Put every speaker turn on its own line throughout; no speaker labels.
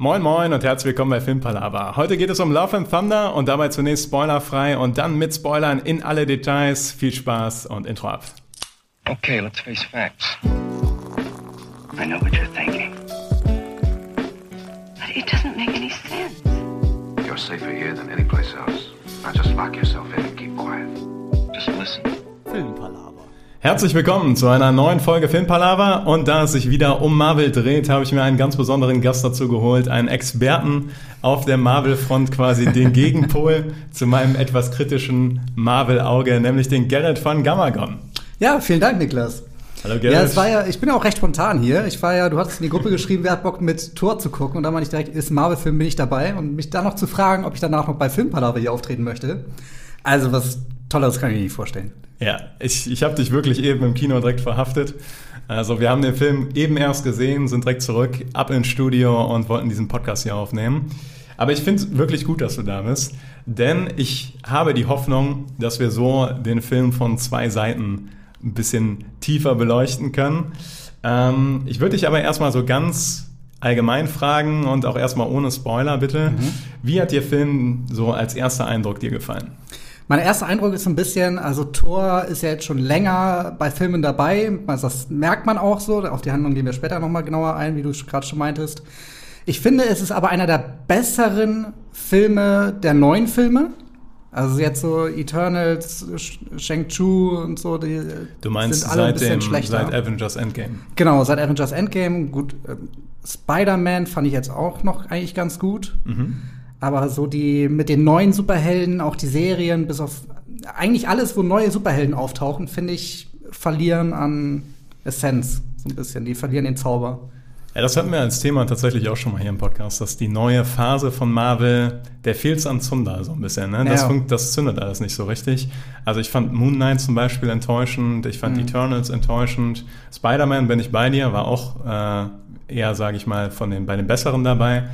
Moin Moin und herzlich willkommen bei Filmpalava. Heute geht es um Love and Thunder und dabei zunächst spoilerfrei und dann mit Spoilern in alle Details. Viel Spaß und Intro ab.
Okay, let's face facts. I know what you're thinking.
But it doesn't make any sense.
You're safer here than any place else. Now just lock yourself in and keep quiet.
Just listen.
Herzlich willkommen zu einer neuen Folge Filmpalava und da es sich wieder um Marvel dreht, habe ich mir einen ganz besonderen Gast dazu geholt, einen Experten auf der Marvel-Front, quasi den Gegenpol zu meinem etwas kritischen Marvel-Auge, nämlich den Gerrit von Gamagon.
Ja, vielen Dank, Niklas.
Hallo Gerrit.
Ja, es war ja, ich bin ja auch recht spontan hier. Ich war ja, du hattest in die Gruppe geschrieben, wer hat Bock mit Tor zu gucken und dann meinte ich direkt, ist Marvel-Film, bin ich dabei und mich dann noch zu fragen, ob ich danach noch bei Filmpalava hier auftreten möchte. Also was Tolleres kann ich mir nicht vorstellen.
Ja, ich, ich habe dich wirklich eben im Kino direkt verhaftet. Also wir haben den Film eben erst gesehen, sind direkt zurück, ab ins Studio und wollten diesen Podcast hier aufnehmen. Aber ich finde es wirklich gut, dass du da bist, denn ich habe die Hoffnung, dass wir so den Film von zwei Seiten ein bisschen tiefer beleuchten können. Ähm, ich würde dich aber erstmal so ganz allgemein fragen und auch erstmal ohne Spoiler bitte. Wie hat dir Film so als erster Eindruck dir gefallen?
Mein erster Eindruck ist so ein bisschen, also Thor ist ja jetzt schon länger bei Filmen dabei. Also das merkt man auch so. Auf die Handlung gehen wir später noch mal genauer ein, wie du gerade schon meintest. Ich finde, es ist aber einer der besseren Filme der neuen Filme. Also jetzt so Eternals, Sh- Shang-Chu und so, die
Du meinst
sind alle ein
seit,
bisschen
dem,
schlechter.
seit Avengers Endgame?
Genau, seit Avengers Endgame. Gut, ähm, Spider-Man fand ich jetzt auch noch eigentlich ganz gut. Aber so die mit den neuen Superhelden, auch die Serien, bis auf eigentlich alles, wo neue Superhelden auftauchen, finde ich, verlieren an Essenz so ein bisschen. Die verlieren den Zauber.
Ja, das hatten wir als Thema tatsächlich auch schon mal hier im Podcast, dass die neue Phase von Marvel, der fehlt's an Zunder so ein bisschen. Ne? Das,
Ja.
funkt, das zündet alles nicht so richtig. Also ich fand Moon Knight zum Beispiel enttäuschend, ich fand
Mhm.
Eternals enttäuschend. Spider-Man bin ich bei dir, war auch äh, eher, sage ich mal, von den, bei den Besseren dabei.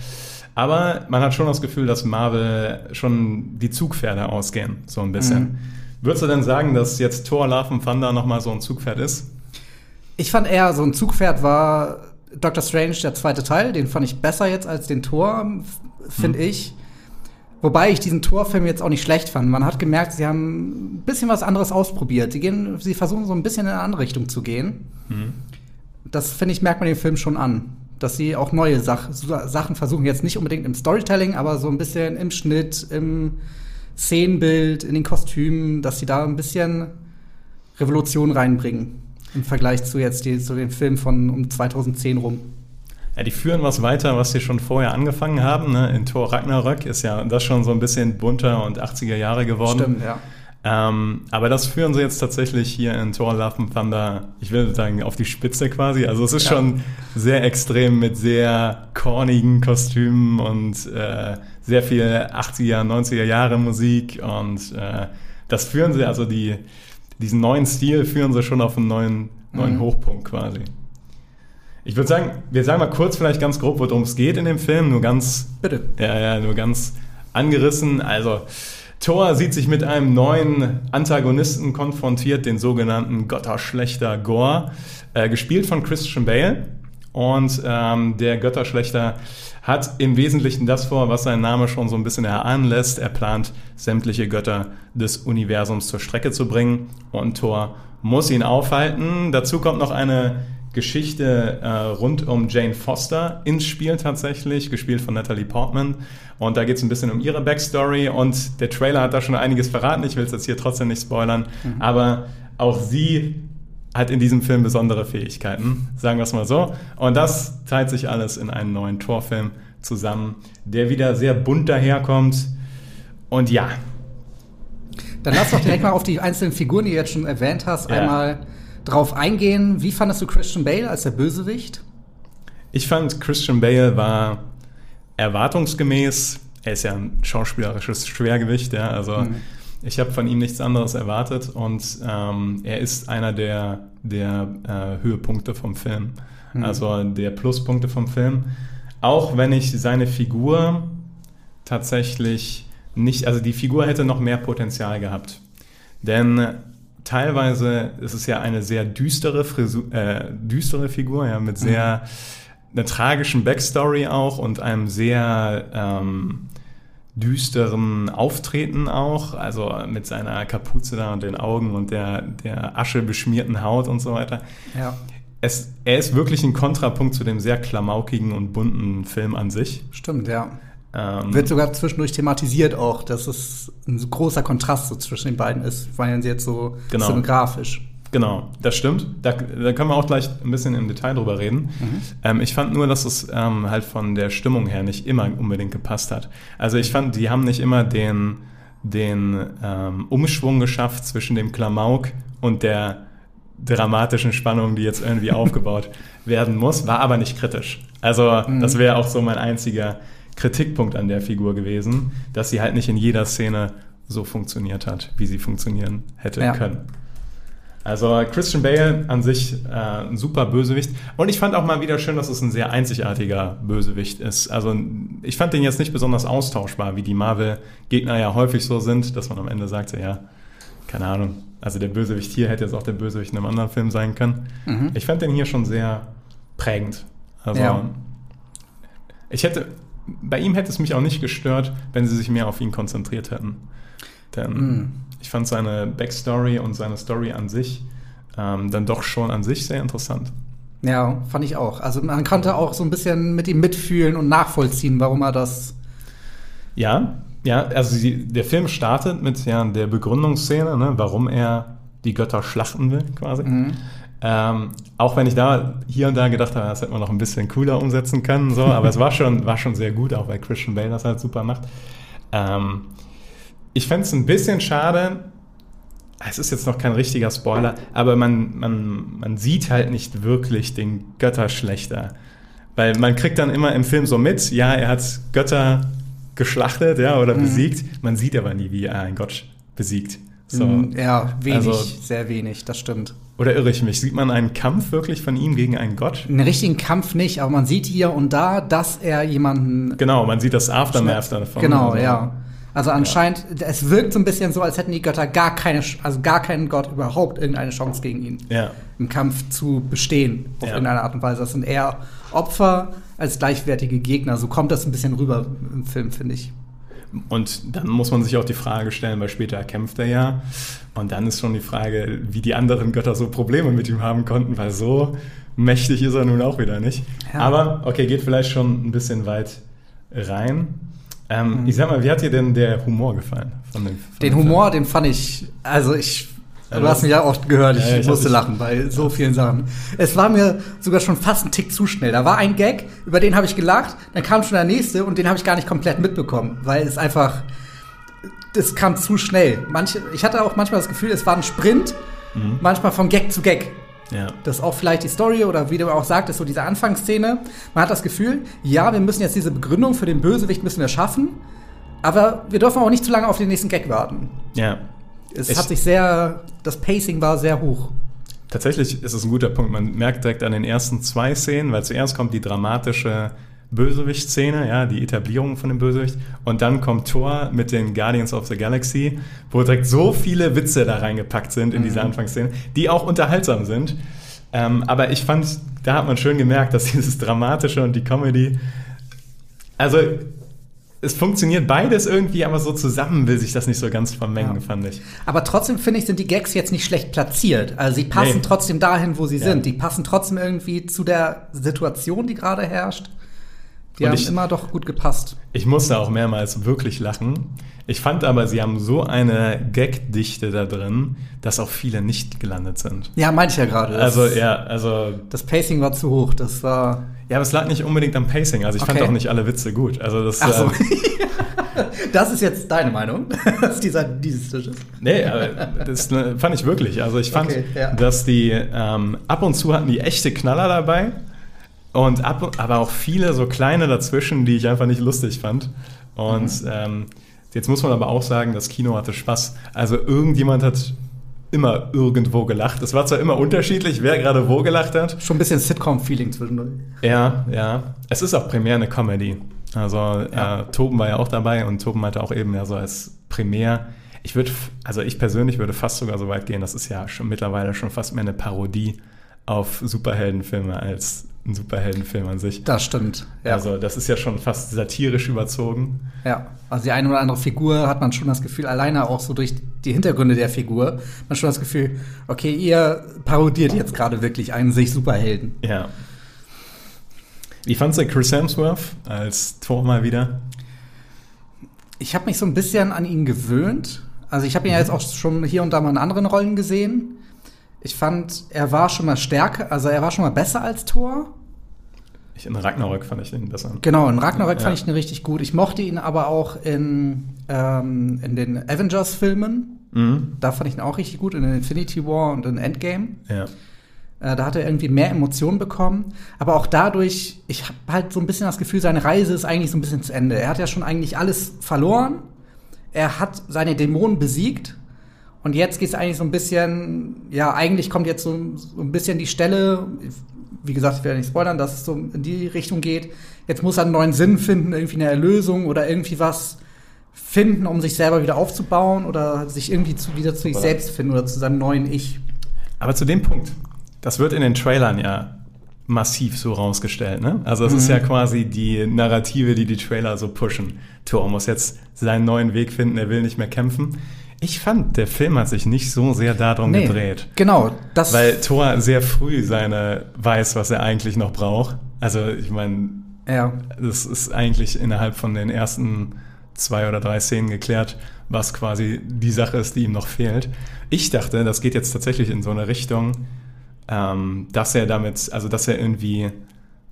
Aber man hat schon das Gefühl, dass Marvel schon die Zugpferde ausgehen, so ein bisschen.
Mhm.
Würdest du denn sagen, dass jetzt Thor Love and Thunder nochmal so ein Zugpferd ist?
Ich fand eher, so ein Zugpferd war Doctor Strange, der zweite Teil. Den fand ich besser jetzt als den Tor, finde ich. Wobei ich diesen Torfilm jetzt auch nicht schlecht fand. Man hat gemerkt, sie haben ein bisschen was anderes ausprobiert. Sie, gehen, sie versuchen so ein bisschen in eine andere Richtung zu gehen. Das, finde ich, merkt man den Film schon an. Dass sie auch neue Sach Sachen versuchen. Jetzt nicht unbedingt im Storytelling, aber so ein bisschen im Schnitt, im Szenenbild, in den Kostümen, dass sie da ein bisschen Revolution reinbringen. Im Vergleich zu jetzt die, zu den Filmen von um 2010 rum.
Ja, die führen was weiter, was sie schon vorher angefangen haben. Ne? In Thor Ragnarök ist ja das schon so ein bisschen bunter und 80er Jahre geworden.
Stimmt, ja.
Ähm, aber das führen sie jetzt tatsächlich hier in Thor Love and Thunder, ich will sagen, auf die Spitze quasi. Also es ist
Ja.
schon sehr extrem mit sehr cornigen Kostümen und äh, sehr viel 80er, 90er Jahre Musik und äh, das führen sie, also die, diesen neuen Stil führen sie schon auf einen neuen, neuen
Mhm.
Hochpunkt quasi. Ich würde sagen, wir sagen mal kurz vielleicht ganz grob, worum es geht in dem Film, nur ganz
Bitte.
ja, ja, nur ganz angerissen. Also, Thor sieht sich mit einem neuen Antagonisten konfrontiert, den sogenannten Götterschlechter Gore, äh, gespielt von Christian Bale. Und ähm, der Götterschlechter hat im Wesentlichen das vor, was sein Name schon so ein bisschen erahnen lässt. Er plant, sämtliche Götter des Universums zur Strecke zu bringen. Und Thor muss ihn aufhalten. Dazu kommt noch eine Geschichte äh, rund um Jane Foster ins Spiel tatsächlich, gespielt von Natalie Portman. Und da geht es ein bisschen um ihre Backstory und der Trailer hat da schon einiges verraten. Ich will es jetzt hier trotzdem nicht spoilern, aber auch sie hat in diesem Film besondere Fähigkeiten, sagen wir es mal so. Und das teilt sich alles in einen neuen Torfilm zusammen, der wieder sehr bunt daherkommt. Und ja,
Dann lass doch direkt mal auf die einzelnen Figuren, die du jetzt schon erwähnt hast,
Ja.
einmal drauf eingehen. Wie fandest du Christian Bale als der Bösewicht?
Ich fand, Christian Bale war erwartungsgemäß, er ist ja ein schauspielerisches Schwergewicht, ja, also
Mhm.
ich habe von ihm nichts anderes erwartet und ähm, er ist einer der, der äh, Höhepunkte vom Film,
Mhm.
also der Pluspunkte vom Film. Auch wenn ich seine Figur tatsächlich nicht, also die Figur hätte noch mehr Potenzial gehabt. Denn teilweise ist es ja eine sehr düstere, Frisu äh, düstere Figur, ja, mit sehr einer tragischen Backstory auch und einem sehr ähm, düsteren Auftreten auch, also mit seiner Kapuze da und den Augen und der, der aschebeschmierten Haut und so weiter.
Ja.
Es, er ist wirklich ein Kontrapunkt zu dem sehr klamaukigen und bunten Film an sich.
Stimmt, ja.
Ähm,
Wird sogar zwischendurch thematisiert auch, dass es ein großer Kontrast so zwischen den beiden ist, weil sie jetzt so
Genau.
cinematografisch.
Genau, das stimmt. Da, da können wir auch gleich ein bisschen im Detail drüber reden. Ähm, ich fand nur, dass es ähm, halt von der Stimmung her nicht immer unbedingt gepasst hat. Also ich fand, die haben nicht immer den, den ähm, Umschwung geschafft zwischen dem Klamauk und der dramatischen Spannung, die jetzt irgendwie aufgebaut werden muss, war aber nicht kritisch. Also das wäre auch so mein einziger Kritikpunkt an der Figur gewesen, dass sie halt nicht in jeder Szene so funktioniert hat, wie sie funktionieren hätte
Ja.
können. Also Christian Bale an sich äh, ein super Bösewicht. Und ich fand auch mal wieder schön, dass es ein sehr einzigartiger Bösewicht ist. Also ich fand den jetzt nicht besonders austauschbar, wie die Marvel-Gegner ja häufig so sind, dass man am Ende sagt, ja, keine Ahnung. Also der Bösewicht hier hätte jetzt auch der Bösewicht in einem anderen Film sein können. Ich fand den hier schon sehr prägend. Also
Ja.
ich hätte, bei ihm hätte es mich auch nicht gestört, wenn sie sich mehr auf ihn konzentriert hätten. Denn
Mhm.
ich fand seine Backstory und seine Story an sich ähm, dann doch schon an sich sehr interessant.
Ja, fand ich auch. Also man konnte auch so ein bisschen mit ihm mitfühlen und nachvollziehen, warum er das.
Ja, ja, also sie, der Film startet mit ja, der Begründungsszene, ne, warum er die Götter schlachten will, quasi. Ähm, auch wenn ich da hier und da gedacht habe, das hätte man noch ein bisschen cooler umsetzen können, so, aber es war schon, war schon sehr gut, auch weil Christian Bale das halt super macht. Ähm, ich fände es ein bisschen schade, es ist jetzt noch kein richtiger Spoiler, aber man, man, man sieht halt nicht wirklich den Götterschlechter. Weil man kriegt dann immer im Film so mit, ja, er hat Götter geschlachtet, ja, oder besiegt. Man sieht aber nie, wie er einen Gott besiegt. So.
Mm, Ja, wenig,
Also-
sehr wenig, das stimmt.
Oder irre ich mich? Sieht man einen Kampf wirklich von ihm gegen einen Gott?
Einen richtigen Kampf nicht, aber man sieht hier und da, dass er jemanden.
Genau, man sieht das Aftermath davon.
Genau,
Also,
ja. Also anscheinend, es wirkt so ein bisschen so, als hätten die Götter gar keine, also gar keinen Gott überhaupt irgendeine Chance gegen ihn.
Ja,
Im Kampf zu bestehen, auf
Ja.
irgendeine Art und Weise. Das sind eher Opfer als gleichwertige Gegner. So kommt das ein bisschen rüber im Film, finde ich.
Und dann muss man sich auch die Frage stellen, weil später kämpft er ja. Und dann ist schon die Frage, wie die anderen Götter so Probleme mit ihm haben konnten, weil so mächtig ist er nun auch wieder nicht.
Ja.
Aber, okay, geht vielleicht schon ein bisschen weit rein. Ähm,
Mhm.
Ich sag mal, wie hat dir denn der Humor gefallen? Von dem, von
Den Humor, den fand ich, also ich, du hast mich ja oft gehört, ich
Ja, ich
musste lachen bei so vielen Sachen. Es war mir sogar schon fast ein Tick zu schnell. Da war ein Gag, über den habe ich gelacht, dann kam schon der nächste und den habe ich gar nicht komplett mitbekommen, weil es einfach, es kam zu schnell. Manche, ich hatte auch manchmal das Gefühl, es war ein Sprint,
Mhm.
manchmal von Gag zu Gag.
Ja.
Das ist auch vielleicht die Story oder wie du auch sagtest, so diese Anfangsszene. Man hat das Gefühl, ja, wir müssen jetzt diese Begründung für den Bösewicht müssen wir schaffen, aber wir dürfen auch nicht zu lange auf den nächsten Gag warten.
ja.
Es
Ich-
hat sich sehr, das Pacing war sehr hoch.
Tatsächlich ist es ein guter Punkt. Man merkt direkt an den ersten zwei Szenen, weil zuerst kommt die dramatische Bösewicht-Szene, ja, die Etablierung von dem Bösewicht. Und dann kommt Thor mit den Guardians of the Galaxy, wo direkt so viele Witze da reingepackt sind in diese Anfangsszene, die auch unterhaltsam sind. Ähm, aber ich fand, da hat man schön gemerkt, dass dieses Dramatische und die Comedy, also es funktioniert beides irgendwie, aber so zusammen will sich das nicht so ganz vermengen,
Ja.
fand ich.
Aber trotzdem finde ich, sind die Gags jetzt nicht schlecht platziert. Also sie passen
Nee.
trotzdem dahin, wo sie
Ja.
sind. Die passen trotzdem irgendwie zu der Situation, die gerade herrscht. Die
Und
haben
ich-
immer doch gut gepasst.
Ich musste auch mehrmals wirklich lachen. Ich fand aber, sie haben so eine Gagdichte da drin, dass auch viele nicht gelandet sind.
Ja, meinte ich ja gerade. Das-
Also, ja, also,
Das Pacing war zu hoch. Das war.
ja, aber es lag nicht unbedingt am Pacing. Also, ich fand
Okay.
auch nicht alle Witze gut. Also, das,
Ach so.
äh,
das ist jetzt deine Meinung, dass dieser dieses Tisch ist.
nee, aber das äh, fand ich wirklich. Also, ich fand,
Okay, ja.
dass die, ähm, ab und zu hatten die echte Knaller dabei. Und ab, aber auch viele so kleine dazwischen, die ich einfach nicht lustig fand. Und
Mhm.
ähm, jetzt muss man aber auch sagen, das Kino hatte Spaß. Also irgendjemand hat immer irgendwo gelacht. Es war zwar immer unterschiedlich, wer gerade wo gelacht hat.
Schon ein bisschen Sitcom-Feeling zwischendurch.
Ja, ja. Es ist auch primär eine Comedy. Also
Ja.
äh, Toben war ja auch dabei und Toben meinte auch eben ja so als primär. Ich würde, also ich persönlich würde fast sogar so weit gehen, das ist ja schon mittlerweile schon fast mehr eine Parodie auf Superheldenfilme als ein Superheldenfilm an sich.
Das stimmt. Ja.
Also das ist ja schon fast satirisch überzogen.
Ja, also die eine oder andere Figur hat man schon das Gefühl, alleine auch so durch die Hintergründe der Figur, man schon das Gefühl, okay, ihr parodiert jetzt gerade wirklich einen sich Superhelden.
Ja. Wie fandst du Chris Hemsworth als Tor mal wieder?
Ich habe mich so ein bisschen an ihn gewöhnt. Also ich habe ihn ja jetzt auch schon hier und da mal in anderen Rollen gesehen. Ich fand, er war schon mal stärker, also er war schon mal besser als Thor.
Ich, in Ragnarök fand ich den besser.
Genau, in Ragnarök
Ja.
fand ich ihn richtig gut. Ich mochte ihn aber auch in, ähm, in den Avengers-Filmen.
Mhm.
Da fand ich ihn auch richtig gut, in Infinity War und in Endgame.
Ja.
Äh, da hat er irgendwie mehr Emotionen bekommen. Aber auch dadurch, ich habe halt so ein bisschen das Gefühl, seine Reise ist eigentlich so ein bisschen zu Ende. Er hat ja schon eigentlich alles verloren. Er hat seine Dämonen besiegt. Und jetzt geht es eigentlich so ein bisschen, ja, eigentlich kommt jetzt so, so ein bisschen die Stelle, wie gesagt, ich werde nicht spoilern, dass es so in die Richtung geht. Jetzt muss er einen neuen Sinn finden, irgendwie eine Erlösung oder irgendwie was finden, um sich selber wieder aufzubauen oder sich irgendwie zu, wieder zu sich selbst finden oder zu seinem neuen Ich.
Aber zu dem Punkt, das wird in den Trailern ja massiv so rausgestellt. Ne? Also das ist ja quasi die Narrative, die die Trailer so pushen. Thor muss jetzt seinen neuen Weg finden, er will nicht mehr kämpfen. Ich fand, der Film hat sich nicht so sehr darum
Nee,
gedreht.
Genau, das
Weil Thor sehr früh seine weiß, was er eigentlich noch braucht. Also ich meine,
ja.
das ist eigentlich innerhalb von den ersten zwei oder drei Szenen geklärt, was quasi die Sache ist, die ihm noch fehlt. Ich dachte, das geht jetzt tatsächlich in so eine Richtung, ähm, dass er damit, also dass er irgendwie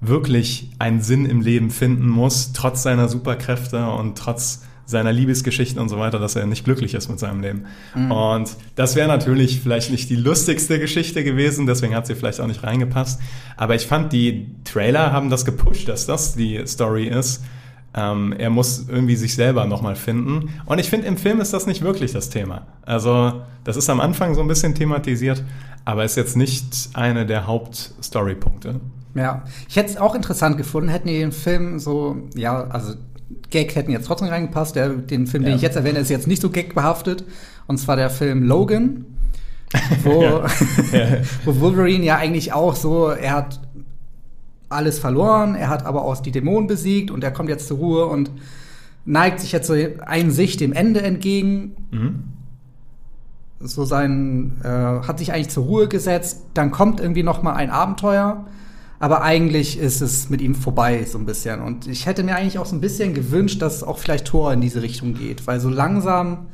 wirklich einen Sinn im Leben finden muss, trotz seiner Superkräfte und trotz seiner Liebesgeschichten und so weiter, dass er nicht glücklich ist mit seinem Leben. Und das wäre natürlich vielleicht nicht die lustigste Geschichte gewesen, deswegen hat sie vielleicht auch nicht reingepasst. Aber ich fand, die Trailer haben das gepusht, dass das die Story ist. Ähm, er muss irgendwie sich selber nochmal finden. Und ich finde, im Film ist das nicht wirklich das Thema. Also, das ist am Anfang so ein bisschen thematisiert, aber ist jetzt nicht eine der Hauptstorypunkte.
Ja, ich hätte es auch interessant gefunden, hätten die den Film so, ja, also Gag hätten jetzt trotzdem reingepasst. Der, den Film, den
Ja.
ich jetzt erwähne, ist jetzt nicht so gagbehaftet. Und zwar der Film Logan, wo.
Ja.
wo Wolverine ja eigentlich auch so, er hat alles verloren, er hat aber auch die Dämonen besiegt und er kommt jetzt zur Ruhe und neigt sich jetzt so ein sich dem Ende entgegen.
Mhm.
so sein, äh, hat sich eigentlich zur Ruhe gesetzt, dann kommt irgendwie noch mal ein Abenteuer, aber eigentlich ist es mit ihm vorbei so ein bisschen. Und ich hätte mir eigentlich auch so ein bisschen gewünscht, dass auch vielleicht Thor in diese Richtung geht, weil so langsam,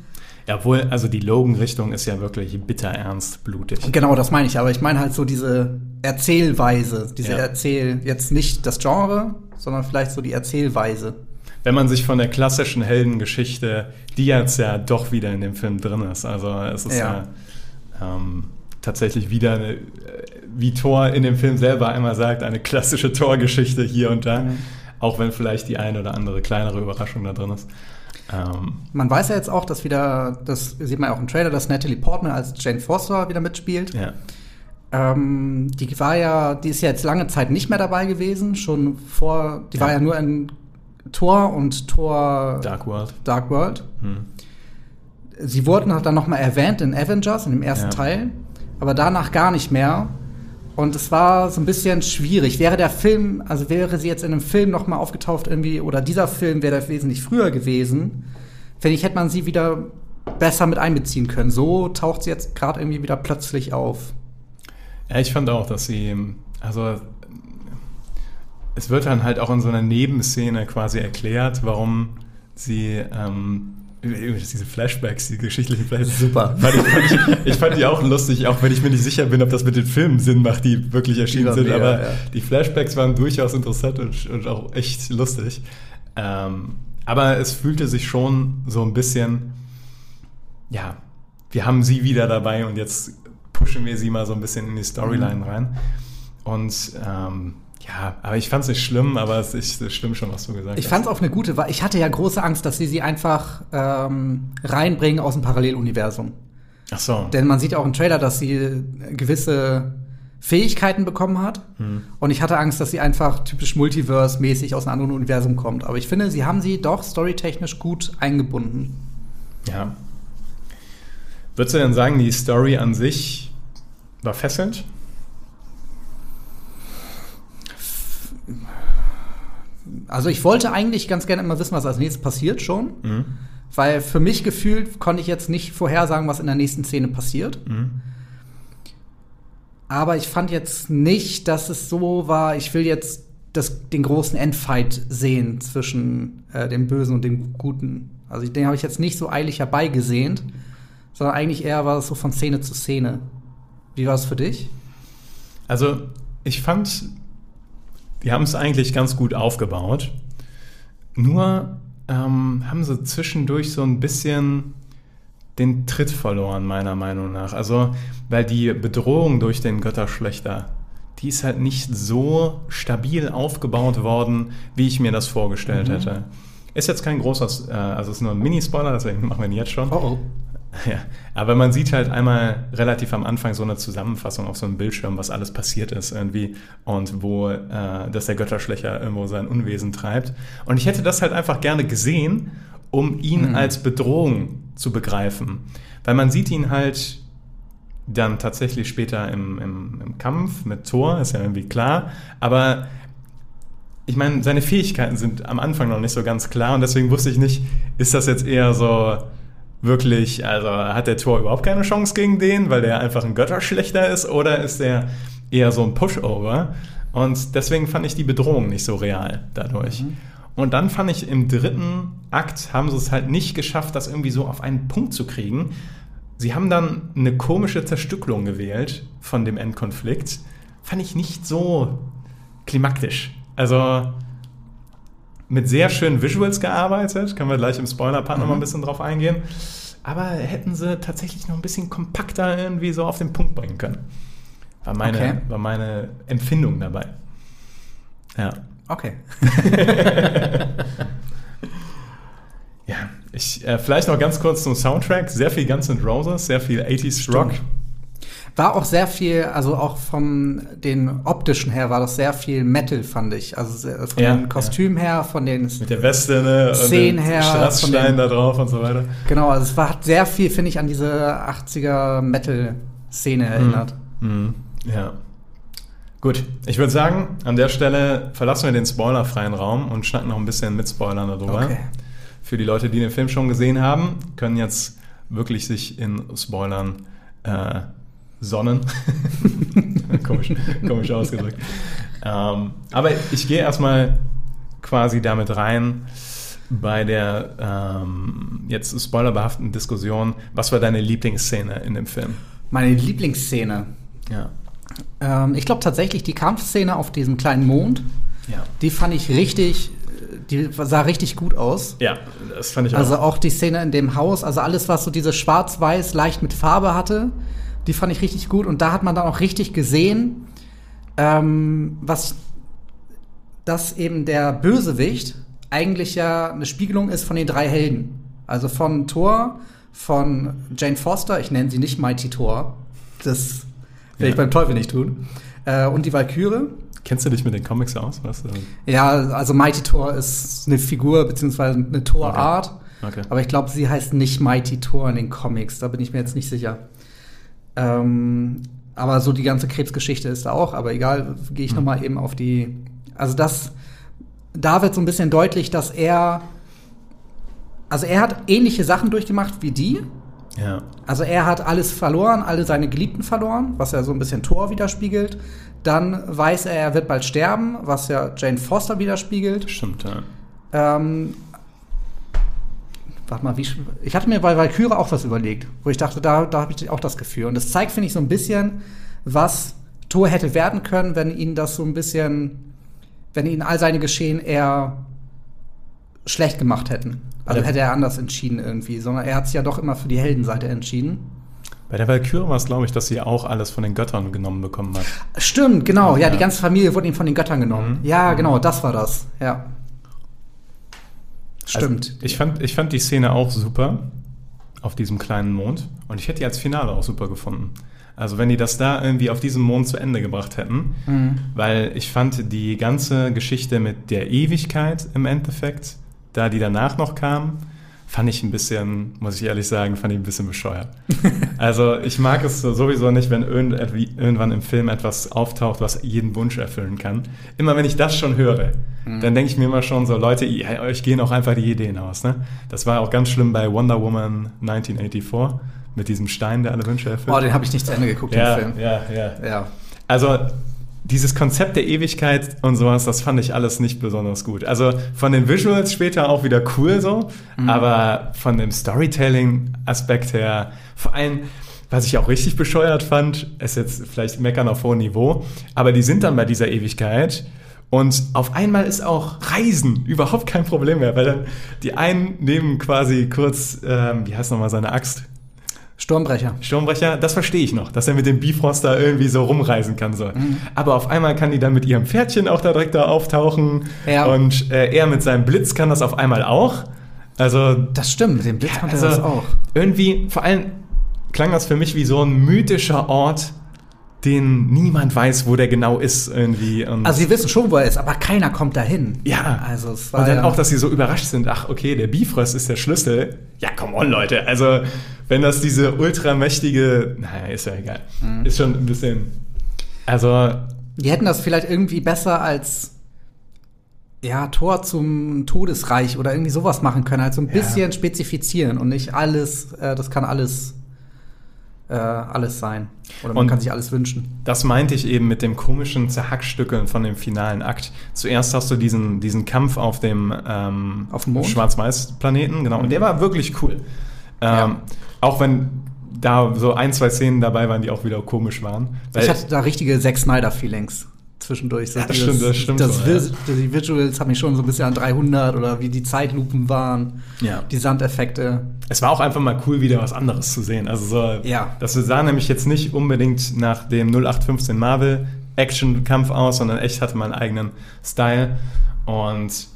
Ja, obwohl, also die Logan-Richtung ist ja wirklich bitter ernst, blutig.
genau das meine ich, aber ich meine halt so diese Erzählweise, diese
Ja.
Erzähl, jetzt nicht das Genre, sondern vielleicht so die Erzählweise.
Wenn man sich von der klassischen Heldengeschichte, die jetzt ja doch wieder in dem Film drin ist, also es ist ja,
Ja.
ähm, tatsächlich wieder, eine, äh, wie Thor in dem Film selber einmal sagt, eine klassische Thor-Geschichte hier und da, auch wenn vielleicht die eine oder andere kleinere Überraschung da drin ist. Ähm,
Man weiß ja jetzt auch, dass wieder, das sieht man ja auch im Trailer, dass Natalie Portman als Jane Foster wieder mitspielt.
ja.
Ähm, die war ja, die ist ja jetzt lange Zeit nicht mehr dabei gewesen, schon vor, die
Ja.
war ja nur in Thor und Thor
Dark World.
Dark World.
Hm.
Sie wurden dann noch mal erwähnt in Avengers, in dem ersten
Ja.
Teil, aber danach gar nicht mehr. Und es war so ein bisschen schwierig. Wäre der Film, also wäre sie jetzt in einem Film noch mal aufgetaucht irgendwie, oder dieser Film wäre wesentlich früher gewesen, finde ich, hätte man sie wieder besser mit einbeziehen können. So taucht sie jetzt gerade irgendwie wieder plötzlich auf.
Ja, ich fand auch, dass sie, also es wird dann halt auch in so einer Nebenszene quasi erklärt, warum sie ähm, diese Flashbacks, die geschichtlichen Flashbacks.
Super.
Fand ich, fand ich, ich fand die auch lustig, auch wenn ich mir nicht sicher bin, ob das mit den Filmen Sinn macht, die wirklich erschienen
waren
sind.
mega,
aber
ja.
die Flashbacks waren durchaus interessant und, und auch echt lustig. Ähm, aber es fühlte sich schon so ein bisschen, ja, wir haben sie wieder dabei und jetzt pushen wir sie mal so ein bisschen in die Storyline rein. Und ähm, ja, aber ich fand es nicht schlimm, aber es, ich, es stimmt schon, was du gesagt
Ich
hast.
fand es auch eine gute Wahl. Ich hatte ja große Angst, dass sie sie einfach ähm, reinbringen aus dem Paralleluniversum.
Ach so.
Denn man sieht auch im Trailer, dass sie gewisse Fähigkeiten bekommen hat.
Hm.
Und ich hatte Angst, dass sie einfach typisch Multiverse-mäßig aus einem anderen Universum kommt. Aber ich finde, sie haben sie doch storytechnisch gut eingebunden.
Ja. Würdest du denn sagen, die Story an sich war fesselnd?
Also ich wollte eigentlich ganz gerne immer wissen, was als nächstes passiert schon.
Mhm.
Weil für mich gefühlt konnte ich jetzt nicht vorhersagen, was in der nächsten Szene passiert.
Mhm.
Aber ich fand jetzt nicht, dass es so war, ich will jetzt das, den großen Endfight sehen zwischen äh, dem Bösen und dem Guten. Also den habe ich jetzt nicht so eilig herbeigesehnt, sondern eigentlich eher war es so von Szene zu Szene. Wie war es für dich?
Also, ich fand, die haben es eigentlich ganz gut aufgebaut. Nur ähm, haben sie zwischendurch so ein bisschen den Tritt verloren, meiner Meinung nach. Also, weil die Bedrohung durch den Götterschlechter, die ist halt nicht so stabil aufgebaut worden, wie ich mir das vorgestellt hätte. Ist jetzt kein großer, äh, also ist nur ein Mini-Spoiler, deswegen machen wir ihn jetzt schon.
oh.
Ja, aber man sieht halt einmal relativ am Anfang so eine Zusammenfassung auf so einem Bildschirm, was alles passiert ist irgendwie und wo, äh, dass der Götterschlecher irgendwo sein Unwesen treibt. Und ich hätte das halt einfach gerne gesehen, um ihn als Bedrohung zu begreifen. Weil man sieht ihn halt dann tatsächlich später im, im, im Kampf mit Thor, ist ja irgendwie klar, aber ich meine, seine Fähigkeiten sind am Anfang noch nicht so ganz klar und deswegen wusste ich nicht, ist das jetzt eher so wirklich, also hat der Tor überhaupt keine Chance gegen den, weil der einfach ein Götterschlechter ist oder ist der eher so ein Pushover? Und deswegen fand ich die Bedrohung nicht so real dadurch. Und dann fand ich im dritten Akt haben sie es halt nicht geschafft, das irgendwie so auf einen Punkt zu kriegen. Sie haben dann eine komische Zerstückelung gewählt von dem Endkonflikt. Fand ich nicht so klimaktisch. Also mit sehr schönen Visuals gearbeitet, können wir gleich im Spoiler-Part noch mal ein bisschen drauf eingehen. Aber hätten sie tatsächlich noch ein bisschen kompakter irgendwie so auf den Punkt bringen können. War meine,
Okay.
war meine Empfindung dabei. Ja.
Okay.
Ja, ich, äh, vielleicht noch ganz kurz zum Soundtrack. Sehr viel Guns N' Roses, sehr viel 80s Rock.
War auch sehr viel, also auch vom den optischen her war das sehr viel Metal, fand ich. Also von
Ja,
den Kostümen her, von den
Mit der Weste, ne?
Szenen her, den-
da drauf und so weiter.
Genau, also es war, hat sehr viel, finde ich, an diese 80er Metal-Szene erinnert.
Mhm. Ja. Gut, ich würde sagen, an der Stelle verlassen wir den spoilerfreien Raum und schnacken noch ein bisschen mit Spoilern darüber.
Okay.
Für die Leute, die den Film schon gesehen haben, können jetzt wirklich sich in Spoilern äh, sonnen. komisch, komisch ausgedrückt. Ähm, aber ich gehe erstmal quasi damit rein bei der ähm, jetzt spoilerbehafteten Diskussion. Was war deine Lieblingsszene in dem Film?
Meine Lieblingsszene.
Ja.
Ähm, ich glaube tatsächlich die Kampfszene auf diesem kleinen Mond,
Ja.
die fand ich richtig, die sah richtig gut aus.
Ja, das fand ich auch.
Also auch die Szene in dem Haus, also alles, was so diese schwarz-weiß leicht mit Farbe hatte, die fand ich richtig gut. Und da hat man dann auch richtig gesehen, ähm, was dass eben der Bösewicht eigentlich ja eine Spiegelung ist von den drei Helden. Also von Thor, von Jane Foster, ich nenne sie nicht Mighty Thor, das will ich
Ja.
beim Teufel nicht tun, äh, und die Valkyrie.
Kennst du dich mit den Comics aus? Was, äh,
Ja, also Mighty Thor ist eine Figur beziehungsweise eine Thor-Art.
Okay.
Aber ich glaube, sie heißt nicht Mighty Thor in den Comics. Da bin ich mir jetzt nicht sicher. Ähm, aber so die ganze Krebsgeschichte ist da auch. Aber egal, gehe ich noch mal eben auf die. Also das, da wird so ein bisschen deutlich, dass er, also er hat ähnliche Sachen durchgemacht wie die.
ja.
Also er hat alles verloren, alle seine Geliebten verloren, was ja so ein bisschen Thor widerspiegelt. Dann weiß er, er wird bald sterben, was ja Jane Foster widerspiegelt.
Stimmt, ja.
Ähm, warte mal, wie, ich hatte mir bei Valkyrie auch was überlegt, wo ich dachte, da, da habe ich auch das Gefühl. Und das zeigt, finde ich, so ein bisschen, was Thor hätte werden können, wenn ihn das so ein bisschen, wenn ihn all seine Geschehen eher schlecht gemacht hätten. Also hätte er anders entschieden irgendwie, sondern er hat sich ja doch immer für die Heldenseite entschieden.
Bei der Valkyrie war es, glaube ich, dass sie auch alles von den Göttern genommen bekommen hat.
Stimmt, genau. Ja,
Ja.
die ganze Familie wurde ihm von den Göttern genommen.
Mhm.
Ja, genau, das war das. Ja. Stimmt.
Also, ich, fand, ich fand die Szene auch super auf diesem kleinen Mond und ich hätte die als Finale auch super gefunden. Also wenn die das da irgendwie auf diesem Mond zu Ende gebracht hätten,
Mhm.
weil ich fand die ganze Geschichte mit der Ewigkeit im Endeffekt, da die danach noch kam, fand ich ein bisschen, muss ich ehrlich sagen, fand ich ein bisschen bescheuert. also ich mag es so sowieso nicht, wenn irgend- irgendwann im Film etwas auftaucht, was jeden Wunsch erfüllen kann. Immer wenn ich das schon höre, dann denke ich mir immer schon so, Leute, ihr, euch gehen auch einfach die Ideen aus. Ne? Das war auch ganz schlimm bei Wonder Woman 1984 mit diesem Stein, der alle Wünsche erfüllt.
Oh, den habe ich nicht zu Ende geguckt,
ja,
den Film.
ja, ja.
Ja.
Also dieses Konzept der Ewigkeit und sowas, das fand ich alles nicht besonders gut. Also von den Visuals später auch wieder cool so, aber von dem Storytelling-Aspekt her, vor allem, was ich auch richtig bescheuert fand, ist jetzt vielleicht meckern auf hohem Niveau, aber die sind dann bei dieser Ewigkeit und auf einmal ist auch Reisen überhaupt kein Problem mehr, weil dann die einen nehmen quasi kurz, ähm, wie heißt nochmal seine Axt?
Sturmbrecher.
Sturmbrecher, das verstehe ich noch, dass er mit dem Bifrost da irgendwie so rumreisen kann. So. Aber auf einmal kann die dann mit ihrem Pferdchen auch da direkt da auftauchen.
Ja.
Und äh, er mit seinem Blitz kann das auf einmal auch. Also,
Das stimmt, den Blitz konnte er das auch.
irgendwie, vor allem klang das für mich wie so ein mythischer Ort, den niemand weiß, wo der genau ist irgendwie. Und
Also sie wissen schon, wo er ist, aber keiner kommt dahin.
ja,
Also es war
und dann
ja,
auch, dass sie so überrascht sind, ach okay, der Bifrost ist der Schlüssel. Ja, come on, Leute. Also, wenn das diese ultramächtige, naja, ist ja egal.
Mhm.
Ist schon ein bisschen, also,
die hätten das vielleicht irgendwie besser als ja, Tor zum Todesreich oder irgendwie sowas machen können, halt so ein bisschen spezifizieren und nicht alles, äh, das kann alles äh, alles sein. Oder man
Und-
kann sich alles wünschen.
das meinte ich eben mit dem komischen Zerhackstückeln von dem finalen Akt. Zuerst hast du diesen, diesen Kampf auf dem, ähm,
Auf dem?
Schwarz-Weiß-Planeten, genau. Und der war wirklich cool. Ähm,
Ja.
Auch wenn da so ein, zwei Szenen dabei waren, die auch wieder komisch waren.
Ich hatte da richtige Zack Snyder-Feelings zwischendurch. So
Ja, das stimmt, das stimmt
Das Vis- Die Visuals haben mich schon so ein bisschen an 300 oder wie die Zeitlupen waren.
Ja.
Die Sandeffekte.
Es war auch einfach mal cool, wieder was anderes zu sehen. Also so,
Ja.
das sah nämlich jetzt nicht unbedingt nach dem 0815 Marvel Action-Kampf aus, sondern echt hatte man einen eigenen Style. Und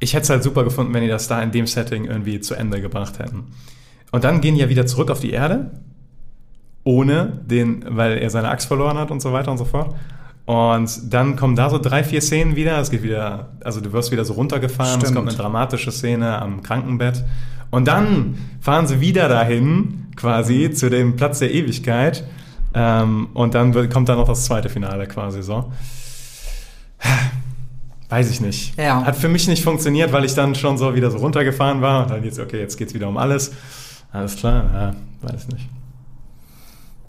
ich hätte es halt super gefunden, wenn die das da in dem Setting irgendwie zu Ende gebracht hätten. Und dann gehen die ja wieder zurück auf die Erde, ohne den, weil er seine Axt verloren hat und so weiter und so fort. Und dann kommen da so drei, vier Szenen wieder. Es geht wieder, also du wirst wieder so runtergefahren. Es
Stimmt.
kommt eine dramatische Szene am Krankenbett. Und dann fahren sie wieder dahin, quasi zu dem Platz der Ewigkeit. Ähm, und dann wird, kommt dann noch das zweite Finale quasi so. Weiß ich nicht.
Ja.
Hat für mich nicht funktioniert, weil ich dann schon so wieder so runtergefahren war. Und dann jetzt, okay, jetzt geht's wieder um alles. Alles klar, ja, weiß nicht.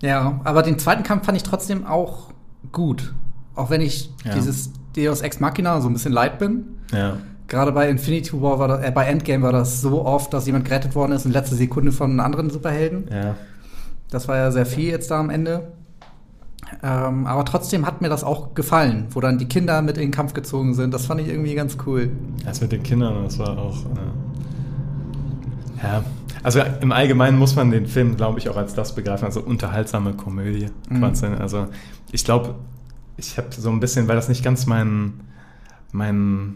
Ja, aber den zweiten Kampf fand ich trotzdem auch gut. Auch wenn ich
Ja.
dieses Deus Ex Machina so ein bisschen leid bin.
Ja.
Gerade bei Infinity War war das, äh, bei Endgame war das so oft, dass jemand gerettet worden ist in letzter Sekunde von einem anderen Superhelden.
Ja. Das
Das war ja sehr viel jetzt da am Ende. Ähm, aber trotzdem hat mir das auch gefallen, wo dann die Kinder mit in den Kampf gezogen sind. Das fand ich irgendwie ganz cool.
Das mit den Kindern, das war auch. Äh, ja. Also im Allgemeinen muss man den Film, glaube ich, auch als das begreifen, also unterhaltsame Komödie. quasi. Also ich glaube, ich habe so ein bisschen, weil das nicht ganz mein, mein,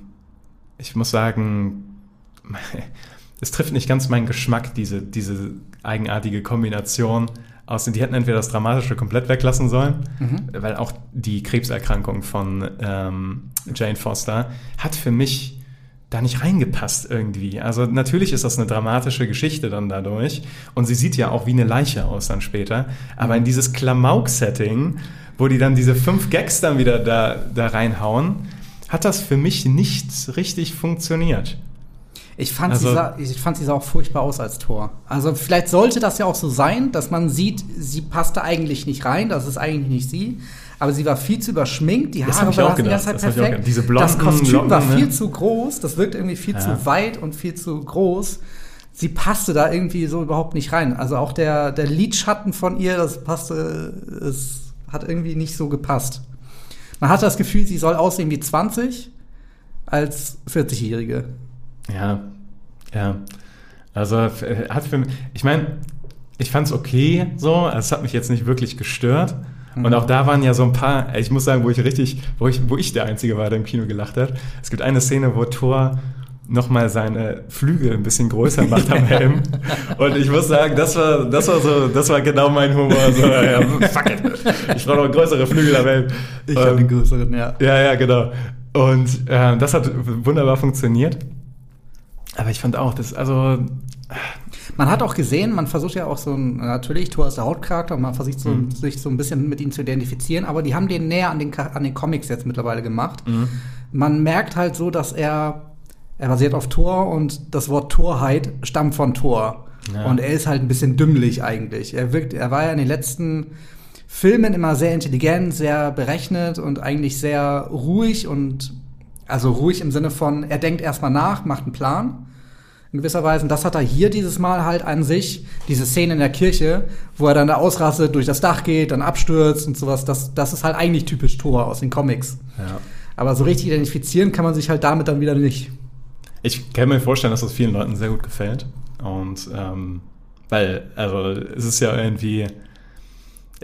ich muss sagen, es trifft nicht ganz meinen Geschmack, diese, diese eigenartige Kombination aus, die hätten entweder das Dramatische komplett weglassen sollen, weil auch die Krebserkrankung von ähm, Jane Foster hat für mich da nicht reingepasst irgendwie. Also natürlich ist das eine dramatische Geschichte dann dadurch und sie sieht ja auch wie eine Leiche aus dann später, aber in dieses Klamauk-Setting, wo die dann diese fünf Gags dann wieder da, da reinhauen, hat das für mich nicht richtig funktioniert.
Ich fand,
Also-
sie sah, ich fand sie sah auch furchtbar aus als Tor. Also vielleicht sollte das ja auch so sein, dass man sieht, sie passte eigentlich nicht rein, das ist eigentlich nicht sie. Aber sie war viel zu überschminkt, die
Das
Haare
hab ich auch
waren die
gedacht,
ganze
das
Zeit
auch
perfekt.
gedacht. Diese blonden
das Kostüm war
Locken, ne?
viel zu groß, das wirkt irgendwie viel
Ja.
zu weit und viel zu groß. Sie passte da irgendwie so überhaupt nicht rein. Also auch der, der Lidschatten von ihr, das passte, es hat irgendwie nicht so gepasst. Man hat das Gefühl, sie soll aussehen wie 20 als 40-Jährige.
Ja, ja. Also äh, hat für mich, ich meine, ich fand es okay so, es hat mich jetzt nicht wirklich gestört. Und auch da waren ja so ein paar, ich muss sagen, wo ich richtig, wo ich, wo ich der Einzige war, der im Kino gelacht hat. Es gibt eine Szene, wo Thor nochmal seine Flügel ein bisschen größer macht am Helm. Und ich muss sagen, das war, das war so, das war genau mein Humor. So, ja, fuck it. Ich brauche noch größere Flügel am Helm.
Ich
Ähm,
den größeren, ja.
ja, ja, genau. Und äh, das hat wunderbar funktioniert. Aber ich fand auch, das, also,
Man hat auch gesehen, man versucht ja auch so ein, natürlich, Thor ist der Hauptcharakter und man versucht so,
Mhm.
sich so ein bisschen mit ihm zu identifizieren, aber die haben den näher an den, an den Comics jetzt mittlerweile gemacht.
Mhm.
man merkt halt so, dass er, er basiert auf Thor und das Wort Torheit stammt von Thor.
Ja.
Und er ist halt ein bisschen dümmlich eigentlich. Er wirkt, er war ja in den letzten Filmen immer sehr intelligent, sehr berechnet und eigentlich sehr ruhig und also ruhig im Sinne von, er denkt erstmal nach, macht einen Plan. In gewisser Weise. Und das hat er hier dieses Mal halt an sich, diese Szene in der Kirche, wo er dann da ausrastet, durch das Dach geht, dann abstürzt und sowas. Das, das ist halt eigentlich typisch Thor aus den Comics.
Ja.
Aber so richtig identifizieren kann man sich halt damit dann wieder nicht.
Ich kann mir vorstellen, dass das vielen Leuten sehr gut gefällt. Und ähm, weil, also es ist ja irgendwie.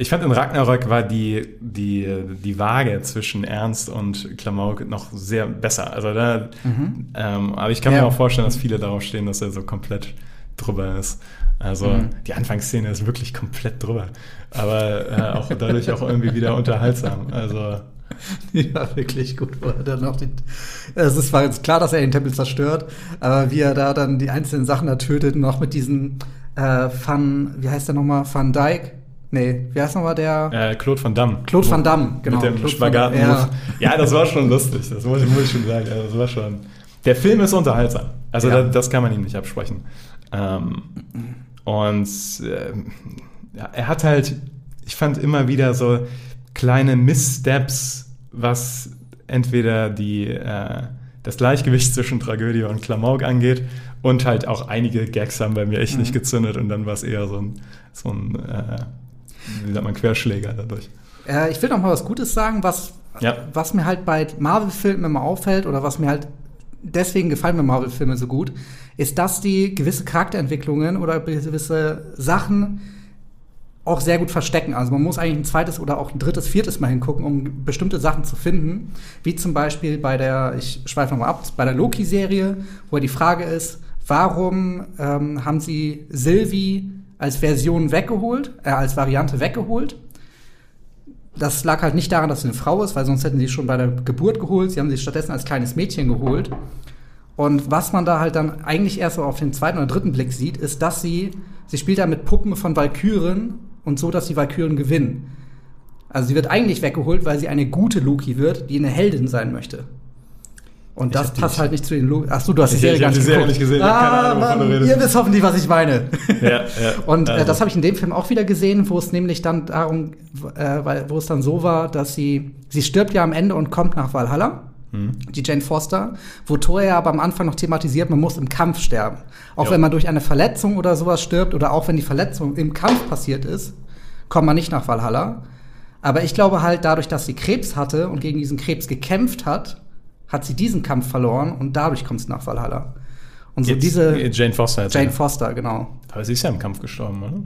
Ich fand in Ragnarök war die, die, die Waage zwischen Ernst und Klamauk noch sehr besser. Also da, ähm, aber ich kann
Ja.
mir auch vorstellen, dass viele darauf stehen, dass er so komplett drüber ist. Also
Mhm.
die Anfangsszene ist wirklich komplett drüber. Aber äh, auch dadurch auch irgendwie wieder unterhaltsam. Also
Ja, wirklich gut. Wo er dann noch die, es ist zwar jetzt klar, dass er den Tempel zerstört, aber wie er da dann die einzelnen Sachen da tötet, noch mit diesem äh, Van, wie heißt der nochmal? Van Dyke? Nee, wie heißt nochmal der?
äh, Claude Van Damme.
Claude Van Damme, genau.
Mit dem
Claude. Van Damme,
Ja. das war schon lustig. Das muss, muss ich schon sagen. Also das war schon. Der Film ist unterhaltsam. Also
Ja.
da, das kann man ihm nicht absprechen. Ähm, und ja, er hat halt, ich fand immer wieder so kleine Misssteps, was entweder die, äh, das Gleichgewicht zwischen Tragödie und Klamauk angeht und halt auch einige Gags haben bei mir echt nicht gezündet und dann war es eher so ein, so ein äh, wie sagt man, Querschläger dadurch.
Äh, ich will noch mal was Gutes sagen, was,
Ja.
was mir halt bei Marvel-Filmen immer auffällt oder was mir halt deswegen gefallen mir Marvel-Filme so gut, ist, dass die gewisse Charakterentwicklungen oder gewisse Sachen auch sehr gut verstecken. Also man muss eigentlich ein zweites oder auch ein drittes, viertes Mal hingucken, um bestimmte Sachen zu finden. Wie zum Beispiel bei der, ich schweife nochmal ab, bei der Loki-Serie, wo die Frage ist, warum ähm, haben sie Sylvie als Version weggeholt, äh, als Variante weggeholt? Das lag halt nicht daran, dass sie eine Frau ist, weil sonst hätten sie schon bei der Geburt geholt. Sie haben sie stattdessen als kleines Mädchen geholt. Und was man da halt dann eigentlich erst auf den zweiten oder dritten Blick sieht, ist, dass sie, sie spielt da mit Puppen von Valkyren und so, dass die Valkyren gewinnen. Also sie wird eigentlich weggeholt, weil sie eine gute Loki wird, die eine Heldin sein möchte. Und das passt halt nicht zu den Loki. Ach so, du hast die Serie
ich
gar nicht
die Serie nicht gesehen,
Ah,
Ahnung,
Mann, ihr wisst hoffentlich, was ich meine.
Ja, ja.
Und äh,
Also.
das habe ich in dem Film auch wieder gesehen, wo es nämlich dann darum, äh, weil, wo es dann so war, dass sie, sie stirbt ja am Ende und kommt nach Valhalla,
Hm.
die Jane Foster, wo Thor ja aber am Anfang noch thematisiert, man muss im Kampf sterben. Auch
Ja.
wenn man durch eine Verletzung oder sowas stirbt oder auch wenn die Verletzung im Kampf passiert ist, kommt man nicht nach Valhalla. Aber ich glaube halt, dadurch, dass sie Krebs hatte und gegen diesen Krebs gekämpft hat, hat sie diesen Kampf verloren und dadurch kommt sie nach Valhalla. Und so
Jetzt-
diese
Jane Foster jetzt.
Jane
ja.
Foster, genau.
Aber sie ist ja im Kampf gestorben, oder?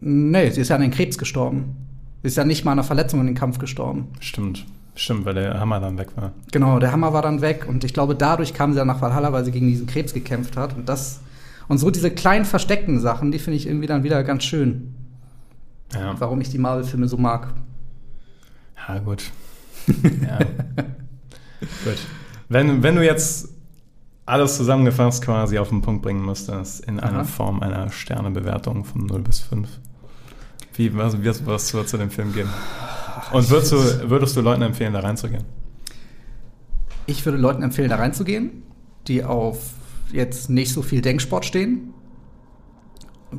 Nee, sie ist ja an den Krebs gestorben. Sie ist ja nicht mal an einer Verletzung in den Kampf gestorben.
Stimmt. Stimmt, weil der Hammer dann weg war.
Genau, der Hammer war dann weg und ich glaube, dadurch kam sie dann nach Valhalla, weil sie gegen diesen Krebs gekämpft hat. Und das und so diese kleinen versteckten Sachen, die finde ich irgendwie dann wieder ganz schön,
Ja,
warum ich die Marvel-Filme so mag.
ja gut. ja. Gut. Wenn, wenn du jetzt alles zusammengefasst quasi auf den Punkt bringen müsstest, in einer
Aha.
Form einer Sternebewertung von 0 bis 5, wie, was, was, was würdest du dem Film geben? Und würdest du, würdest du Leuten empfehlen, da reinzugehen?
Ich würde Leuten empfehlen, da reinzugehen, die auf jetzt nicht so viel Denksport stehen.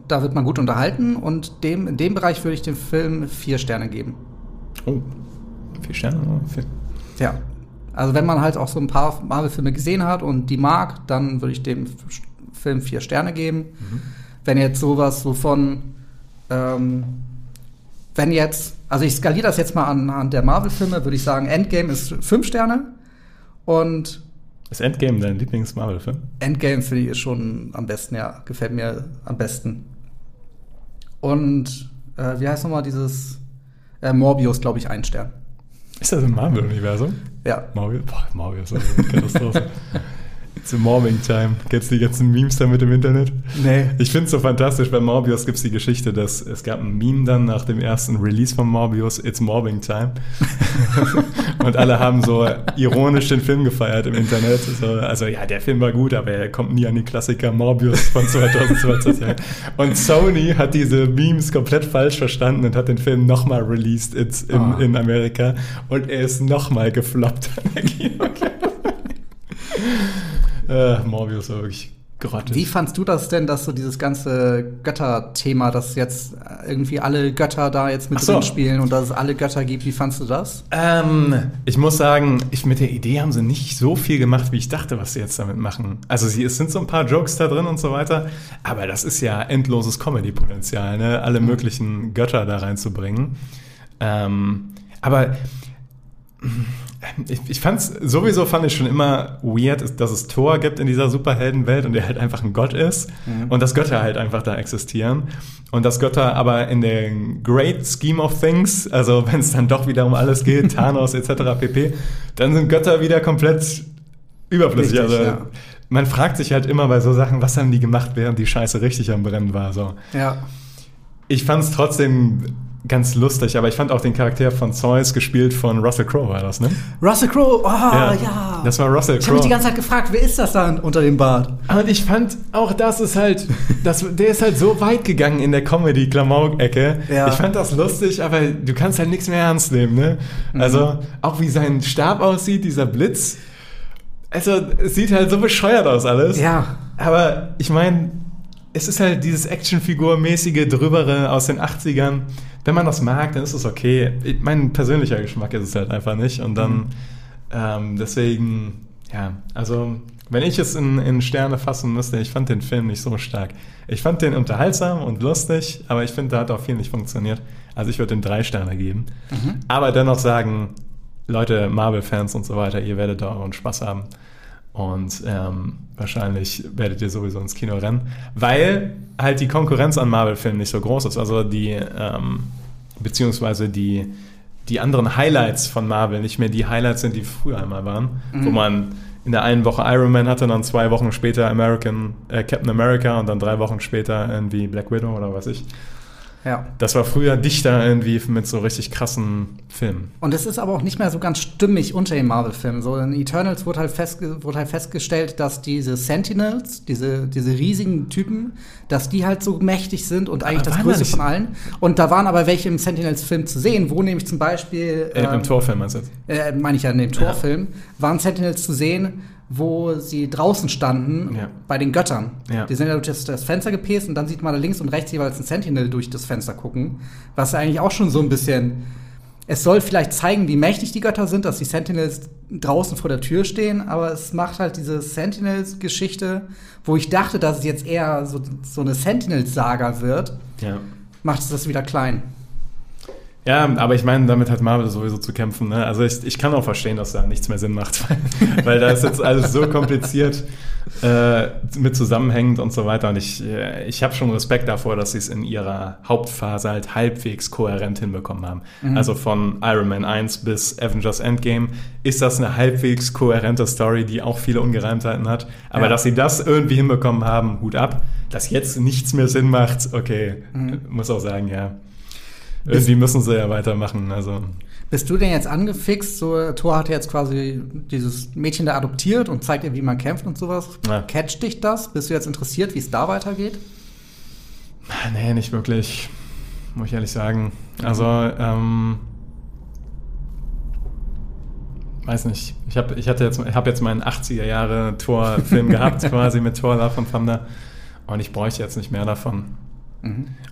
Da wird man gut unterhalten und dem, in dem Bereich würde ich dem Film vier Sterne geben.
Oh, vier Sterne? oder? Vier.
Ja. Also wenn man halt auch so ein paar Marvel-Filme gesehen hat und die mag, dann würde ich dem Film vier Sterne geben. Wenn jetzt sowas so von, ähm, wenn jetzt, also ich skaliere das jetzt mal anhand der Marvel-Filme, würde ich sagen, Endgame ist fünf Sterne und
Ist Endgame dein Lieblings-Marvel-Film?
Endgame finde ich ist schon am besten, ja, gefällt mir am besten. Und äh, wie heißt nochmal dieses äh, Morbius, glaube ich, ein Stern.
Ist das im Marvel-Universum?
Ja.
Morbius? Boah, Morbius ist eine Katastrophe. It's a Mobbing Time. Kennst du die ganzen Memes da mit im Internet?
Nee.
Ich finde es so fantastisch, bei Morbius gibt es die Geschichte, dass es gab ein Meme dann nach dem ersten Release von Morbius, It's Mobbing Time. und alle haben so ironisch den Film gefeiert im Internet. So, also ja, der Film war gut, aber er kommt nie an die Klassiker Morbius von 2020. und Sony hat diese Memes komplett falsch verstanden und hat den Film nochmal released it's in,
Ah.
in Amerika und er ist nochmal gefloppt an der Kino. Äh, Morbius war wirklich grottig.
Wie fandst du das denn, dass so dieses ganze Götter-Thema, dass jetzt irgendwie alle Götter da jetzt mit
so.
drin spielen und dass es alle Götter gibt, wie fandst du das?
Ähm, ich muss sagen, ich, mit der Idee haben sie nicht so viel gemacht, wie ich dachte, was sie jetzt damit machen. Also sie, es sind so ein paar Jokes da drin und so weiter, aber das ist ja endloses Comedy-Potenzial, ne? alle möglichen Götter da reinzubringen. Ähm, aber ich, ich fand's, sowieso fand ich schon immer weird, dass es Thor gibt in dieser Superheldenwelt und der halt einfach ein Gott ist und dass Götter halt einfach da existieren und dass Götter aber in der Great Scheme of Things, also wenn es dann doch wieder um alles geht, Thanos etc. pp., dann sind Götter wieder komplett überflüssig.
Richtig,
also
ja.
man fragt sich halt immer bei so Sachen, was haben die gemacht, während die Scheiße richtig am Brennen war. So.
Ja.
Ich fand es trotzdem ganz lustig, aber ich fand auch den Charakter von Zeus gespielt von Russell Crowe, war das, ne?
Russell Crowe, oh ja.
Das war Russell
ich habe mich die
Crowe.
ganze Zeit gefragt, wer ist das da unter dem Bart?
Und ich fand, auch das ist halt, das, der ist halt so weit gegangen in der Comedy-Klamauk-Ecke.
Ja.
Ich fand das lustig, aber du kannst halt nichts mehr ernst nehmen, ne?
Mhm.
Also, auch wie sein Stab aussieht, dieser Blitz. Also, es sieht halt so bescheuert aus alles.
Ja.
Aber ich meine, es ist halt dieses Actionfigur-mäßige Drübere aus den 80ern. Wenn man das mag, dann ist es okay. Mein persönlicher Geschmack ist es halt einfach nicht. Und dann, ähm, deswegen, ja, also, wenn ich es in, in Sterne fassen müsste, ich fand den Film nicht so stark. Ich fand den unterhaltsam und lustig, aber ich finde, da hat auch viel nicht funktioniert. Also, ich würde dem drei Sterne geben. Aber dennoch sagen, Leute, Marvel-Fans und so weiter, ihr werdet da euren Spaß haben. Und ähm, wahrscheinlich werdet ihr sowieso ins Kino rennen, weil halt die Konkurrenz an Marvel-Filmen nicht so groß ist. Also die, ähm, beziehungsweise die, die anderen Highlights von Marvel nicht mehr die Highlights sind, die früher einmal waren, wo man in der einen Woche Iron Man hatte, dann zwei Wochen später American, äh, Captain America und dann drei Wochen später irgendwie Black Widow oder was ich.
Ja.
Das war früher dichter irgendwie mit so richtig krassen Filmen.
Und es ist aber auch nicht mehr so ganz stimmig unter den Marvel-Filmen. So in Eternals wurde halt, festge wurde halt festgestellt, dass diese Sentinels, diese, diese riesigen Typen, dass die halt so mächtig sind und eigentlich das
waren da
Größte von allen. Und da waren aber welche im Sentinels-Film zu sehen, wo nämlich zum Beispiel
Äh, Im
ähm,
Torfilm meinst du jetzt?
äh, meine ich ja in dem Torfilm, waren Sentinels zu sehen, wo sie draußen standen
Ja.
bei den Göttern.
Ja.
Die sind ja durch das, das Fenster gepäst und dann sieht man da links und rechts jeweils ein Sentinel durch das Fenster gucken, was eigentlich auch schon so ein bisschen es soll vielleicht zeigen, wie mächtig die Götter sind, dass die Sentinels draußen vor der Tür stehen, aber es macht halt diese Sentinels-Geschichte, wo ich dachte, dass es jetzt eher so, so eine Sentinels-Saga wird,
Ja.
macht es das wieder klein.
Ja, aber ich meine, damit hat Marvel sowieso zu kämpfen. Ne? Also ich, ich kann auch verstehen, dass da nichts mehr Sinn macht, weil, weil da ist jetzt alles so kompliziert äh, mit zusammenhängend und so weiter. Und ich, äh, ich habe schon Respekt davor, dass sie es in ihrer Hauptphase halt halbwegs kohärent hinbekommen haben. Also von Iron Man 1 bis Avengers Endgame ist das eine halbwegs kohärente Story, die auch viele Ungereimtheiten hat. Aber
Ja.
dass sie das irgendwie hinbekommen haben, Hut ab. Dass jetzt nichts mehr Sinn macht, okay, muss auch sagen, ja. Irgendwie müssen sie ja weitermachen. Also
Bist du denn jetzt angefixt? So, Thor hat jetzt quasi dieses Mädchen da adoptiert und zeigt ihr, wie man kämpft und sowas.
Ja.
Catcht dich das? Bist du jetzt interessiert, wie es da weitergeht?
nee, nicht wirklich, muss ich ehrlich sagen. Also ähm, weiß nicht. Ich habe ich hatte jetzt ich habe jetzt meinen 80er Jahre Tor-Film gehabt quasi mit Thor Love and Thunder und ich bräuchte jetzt nicht mehr davon.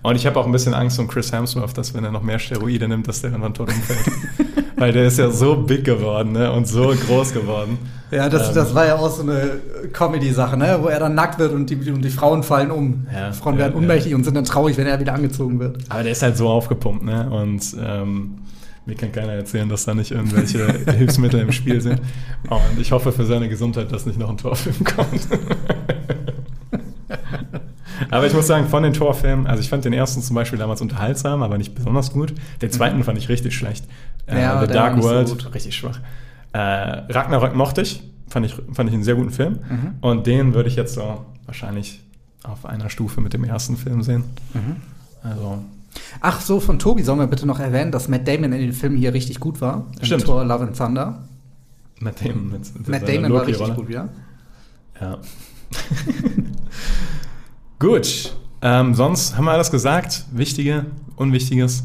Und ich habe auch ein bisschen Angst um Chris Hemsworth, dass wenn er noch mehr Steroide nimmt, dass der irgendwann tot umfällt. Weil der ist ja so big geworden ne? und so groß geworden.
Ja, das,
Ähm,
das war ja auch so eine Comedy-Sache, ne? wo er dann nackt wird und die, und die Frauen fallen um.
Ja,
Frauen
ja,
werden
ja.
unmächtig und sind dann traurig, wenn er wieder angezogen wird.
Aber der ist halt so aufgepumpt, ne? Und ähm, mir kann keiner erzählen, dass da nicht irgendwelche Hilfsmittel im Spiel sind. Und ich hoffe für seine Gesundheit, dass nicht noch ein Torfilm kommt. aber ich muss sagen, von den Torfilmen, also ich fand den ersten zum Beispiel damals unterhaltsam, aber nicht besonders gut. Den zweiten fand ich richtig schlecht. Äh,
Ja,
The
der war
Dark
so
World,
gut.
richtig schwach. Äh, Ragnarök mochte ich. fand ich, fand ich einen sehr guten Film. Und den würde ich jetzt so wahrscheinlich auf einer Stufe mit dem ersten Film sehen. Also,
Ach so, von Tobi sollen wir bitte noch erwähnen, dass Matt Damon in den Filmen hier richtig gut war. Im
Stimmt.
Tor Love and Thunder.
Matt Damon mit, mit
Matt Damon war richtig gut wieder.
Ja. Gut. Ähm, sonst haben wir alles gesagt. Wichtige, Unwichtiges.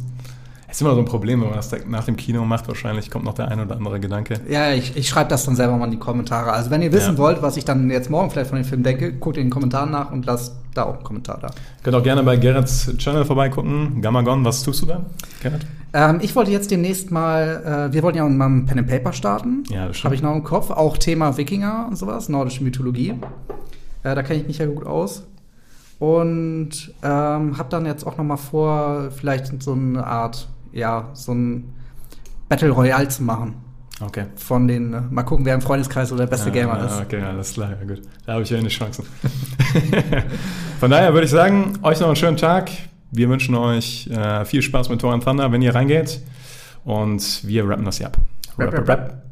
Ist immer so ein Problem, wenn man das nach dem Kino macht. Wahrscheinlich kommt noch der ein oder andere Gedanke.
Ja, ich, ich schreibe das dann selber mal in die Kommentare. Also wenn ihr wissen
Ja.
wollt, was ich dann jetzt morgen vielleicht von dem Film denke, guckt in den Kommentaren nach und lasst da auch einen Kommentar da.
Könnt auch gerne bei Gerrits Channel vorbeigucken. Gamagon, was tust du da? Gerrit?
Ähm, ich wollte jetzt demnächst mal, äh, wir wollten ja mal ein Pen and Paper starten.
Ja, das stimmt.
Habe ich noch im Kopf. Auch Thema Wikinger und sowas, nordische Mythologie. Äh, da kenne ich mich ja gut aus. Und ähm, habe dann jetzt auch noch mal vor, vielleicht so eine Art, ja, so ein Battle Royale zu machen.
Okay.
Von den, äh, mal gucken, wer im Freundeskreis so der beste Gamer
Ah,
ist.
Okay, alles klar, ja gut. Da habe ich ja eine Chancen. Von daher würde ich sagen, euch noch einen schönen Tag. Wir wünschen euch äh, viel Spaß mit Tor and Thunder, wenn ihr reingeht. Und wir rappen das hier ab.
Rap, rap, rap.